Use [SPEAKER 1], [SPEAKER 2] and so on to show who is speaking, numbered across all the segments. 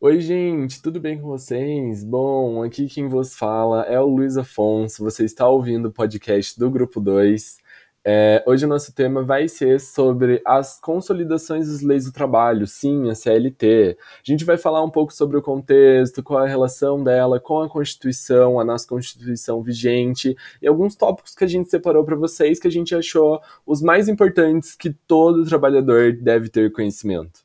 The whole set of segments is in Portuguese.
[SPEAKER 1] Oi, gente, tudo bem com vocês? Bom, aqui quem vos fala é o Luiz Afonso. Você está ouvindo o podcast do Grupo 2. É, hoje o nosso tema vai ser sobre as consolidações das leis do trabalho, sim, a CLT. A gente vai falar um pouco sobre o contexto, qual é a relação dela com a Constituição, a nossa Constituição vigente, e alguns tópicos que a gente separou para vocês que a gente achou os mais importantes que todo trabalhador deve ter conhecimento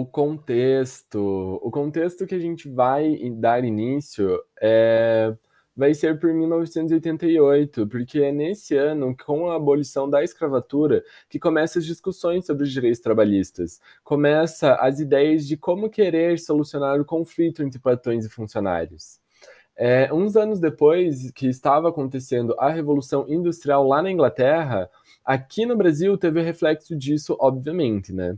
[SPEAKER 1] o contexto. O contexto que a gente vai dar início é, vai ser por 1988, porque é nesse ano, com a abolição da escravatura, que começam as discussões sobre os direitos trabalhistas. Começa as ideias de como querer solucionar o conflito entre patrões e funcionários. É, uns anos depois que estava acontecendo a Revolução Industrial lá na Inglaterra, aqui no Brasil teve reflexo disso, obviamente, né?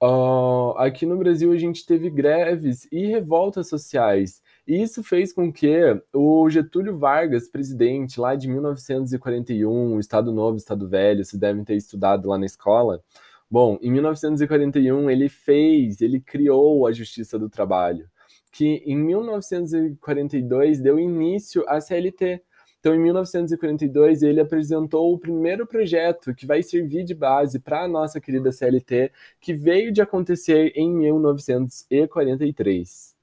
[SPEAKER 1] Uh, aqui no Brasil a gente teve greves e revoltas sociais. E isso fez com que o Getúlio Vargas, presidente lá de 1941, Estado Novo, Estado Velho, vocês devem ter estudado lá na escola. Bom, em 1941 ele fez, ele criou a Justiça do Trabalho, que em 1942 deu início à CLT, então, em 1942, ele apresentou o primeiro projeto que vai servir de base para a nossa querida CLT, que veio de acontecer em 1943.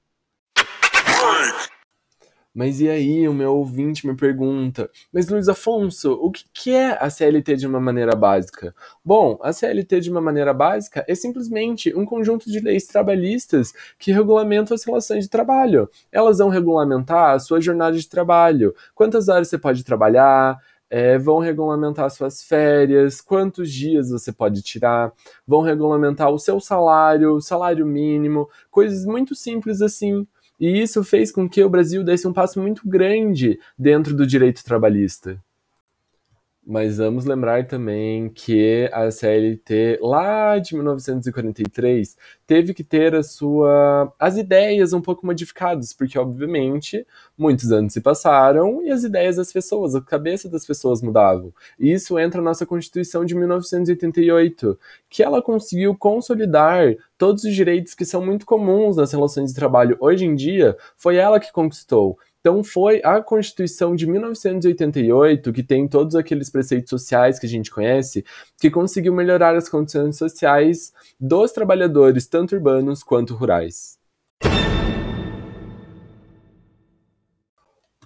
[SPEAKER 1] Mas e aí, o meu ouvinte me pergunta: Mas Luiz Afonso, o que é a CLT de uma maneira básica? Bom, a CLT de uma maneira básica é simplesmente um conjunto de leis trabalhistas que regulamentam as relações de trabalho. Elas vão regulamentar a sua jornada de trabalho, quantas horas você pode trabalhar. É, vão regulamentar suas férias, quantos dias você pode tirar, vão regulamentar o seu salário, salário mínimo, coisas muito simples assim. E isso fez com que o Brasil desse um passo muito grande dentro do direito trabalhista. Mas vamos lembrar também que a CLT, lá de 1943, teve que ter a sua, as ideias um pouco modificadas, porque, obviamente, muitos anos se passaram e as ideias das pessoas, a cabeça das pessoas mudavam. E isso entra na nossa Constituição de 1988, que ela conseguiu consolidar todos os direitos que são muito comuns nas relações de trabalho hoje em dia, foi ela que conquistou. Então foi a Constituição de 1988, que tem todos aqueles preceitos sociais que a gente conhece, que conseguiu melhorar as condições sociais dos trabalhadores, tanto urbanos quanto rurais.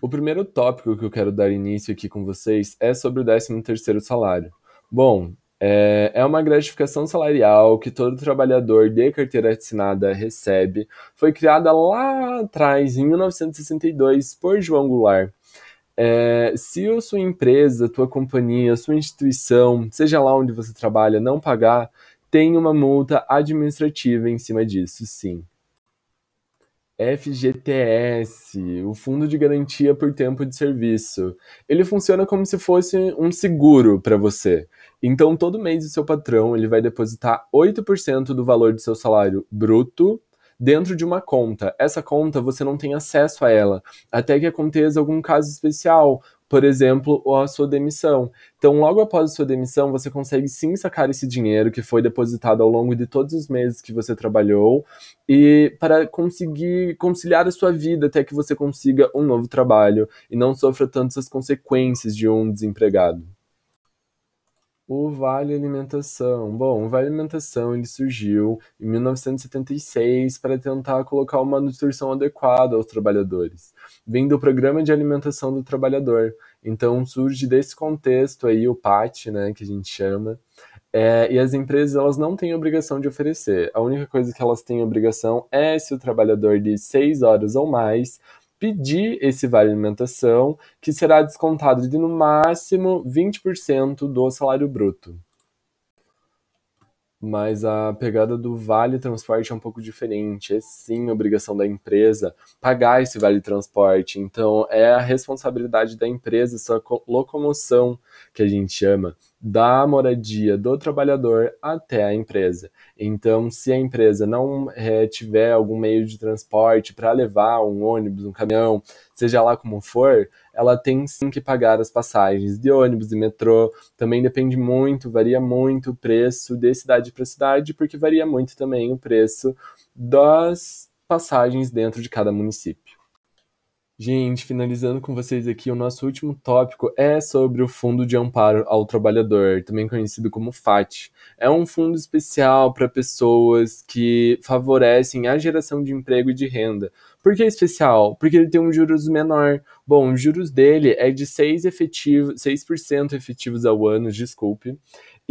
[SPEAKER 1] O primeiro tópico que eu quero dar início aqui com vocês é sobre o 13º salário. Bom, é, é uma gratificação salarial que todo trabalhador de carteira assinada recebe. Foi criada lá atrás, em 1962, por João Goulart. É, se a sua empresa, tua companhia, sua instituição, seja lá onde você trabalha, não pagar, tem uma multa administrativa em cima disso, sim. FGTS, o Fundo de Garantia por Tempo de Serviço. Ele funciona como se fosse um seguro para você. Então, todo mês o seu patrão ele vai depositar 8% do valor do seu salário bruto dentro de uma conta. Essa conta você não tem acesso a ela até que aconteça algum caso especial, por exemplo, a sua demissão. Então, logo após a sua demissão, você consegue sim sacar esse dinheiro que foi depositado ao longo de todos os meses que você trabalhou e para conseguir conciliar a sua vida até que você consiga um novo trabalho e não sofra tantas as consequências de um desempregado. O Vale Alimentação. Bom, o Vale Alimentação ele surgiu em 1976 para tentar colocar uma nutrição adequada aos trabalhadores. Vem do Programa de Alimentação do Trabalhador. Então surge desse contexto aí o PAT, né, que a gente chama. É, e as empresas elas não têm obrigação de oferecer. A única coisa que elas têm obrigação é se o trabalhador de seis horas ou mais pedir esse vale alimentação, que será descontado de no máximo 20% do salário bruto. Mas a pegada do vale transporte é um pouco diferente. É sim obrigação da empresa pagar esse vale transporte. Então é a responsabilidade da empresa, sua locomoção, que a gente chama. Da moradia do trabalhador até a empresa. Então, se a empresa não é, tiver algum meio de transporte para levar um ônibus, um caminhão, seja lá como for, ela tem sim que pagar as passagens de ônibus e metrô. Também depende muito, varia muito o preço de cidade para cidade, porque varia muito também o preço das passagens dentro de cada município. Gente, finalizando com vocês aqui, o nosso último tópico é sobre o Fundo de Amparo ao Trabalhador, também conhecido como FAT. É um fundo especial para pessoas que favorecem a geração de emprego e de renda. Por que é especial? Porque ele tem um juros menor. Bom, os juros dele é de 6%, efetivo, 6 efetivos ao ano, desculpe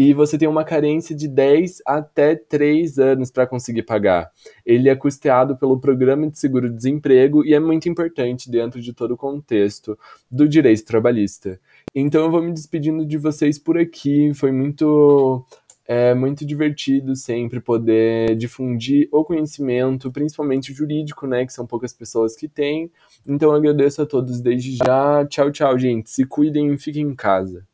[SPEAKER 1] e você tem uma carência de 10 até 3 anos para conseguir pagar. Ele é custeado pelo Programa de Seguro-Desemprego e é muito importante dentro de todo o contexto do direito trabalhista. Então eu vou me despedindo de vocês por aqui, foi muito é muito divertido sempre poder difundir o conhecimento, principalmente jurídico, né, que são poucas pessoas que têm. Então agradeço a todos desde já. Tchau, tchau, gente. Se cuidem e fiquem em casa.